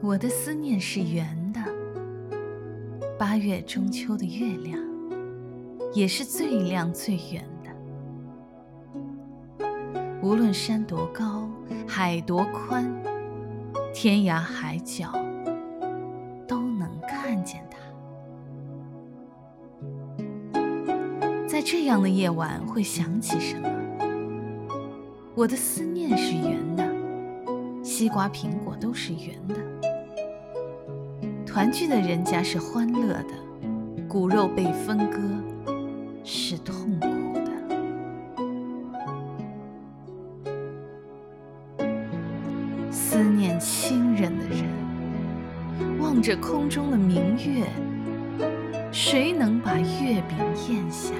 我的思念是圆的，八月中秋的月亮也是最亮最圆的。无论山多高，海多宽，天涯海角都能看见它。在这样的夜晚，会想起什么？我的思念是圆的，西瓜、苹果都是圆的。团聚的人家是欢乐的，骨肉被分割是痛苦的。思念亲人的人，望着空中的明月，谁能把月饼咽下？